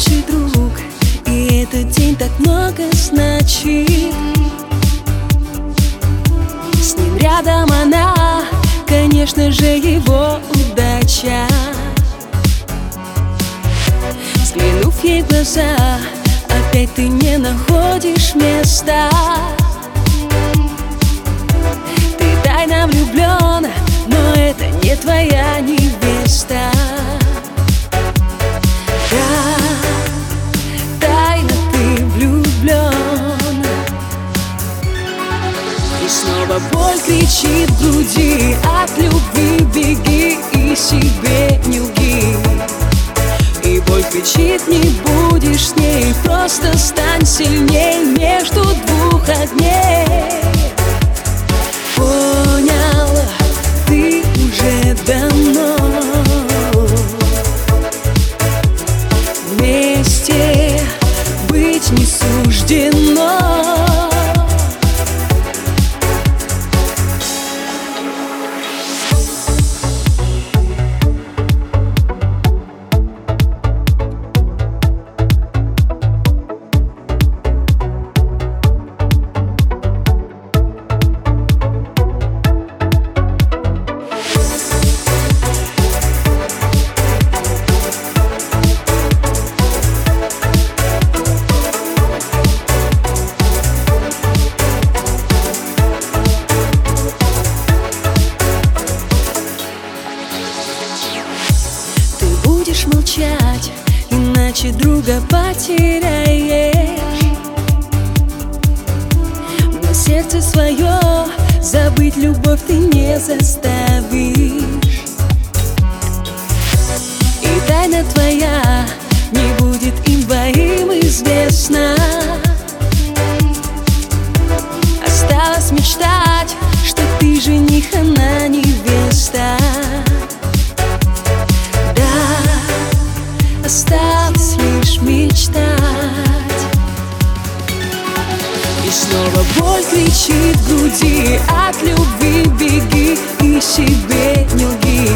Лучший друг И этот день так много значит. С ним рядом она, конечно же, его удача. Взглянув ей в глаза, опять ты не находишь места. Ты тайно влюблен, но это не твоя невеста снова боль кричит в груди. От любви беги и себе не лги И боль кричит, не будешь с ней. Просто стань сильней между двух будешь молчать, иначе друга потеряешь. Но сердце свое забыть любовь ты не заставишь. И тайна твоя снова боль кричит в груди. От любви беги и себе не лги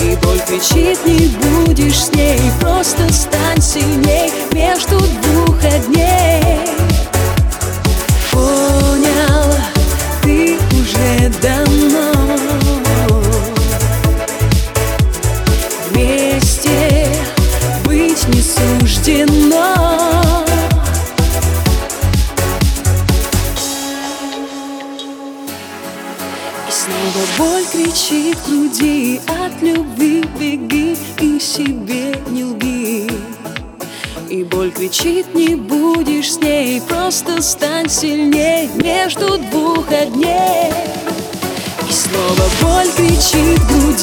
И боль кричит, не будешь с ней. Просто стань сильней между двух огней снова боль кричит в груди От любви беги и себе не лги. И боль кричит, не будешь с ней Просто стань сильней между двух огней. И снова боль кричит в груди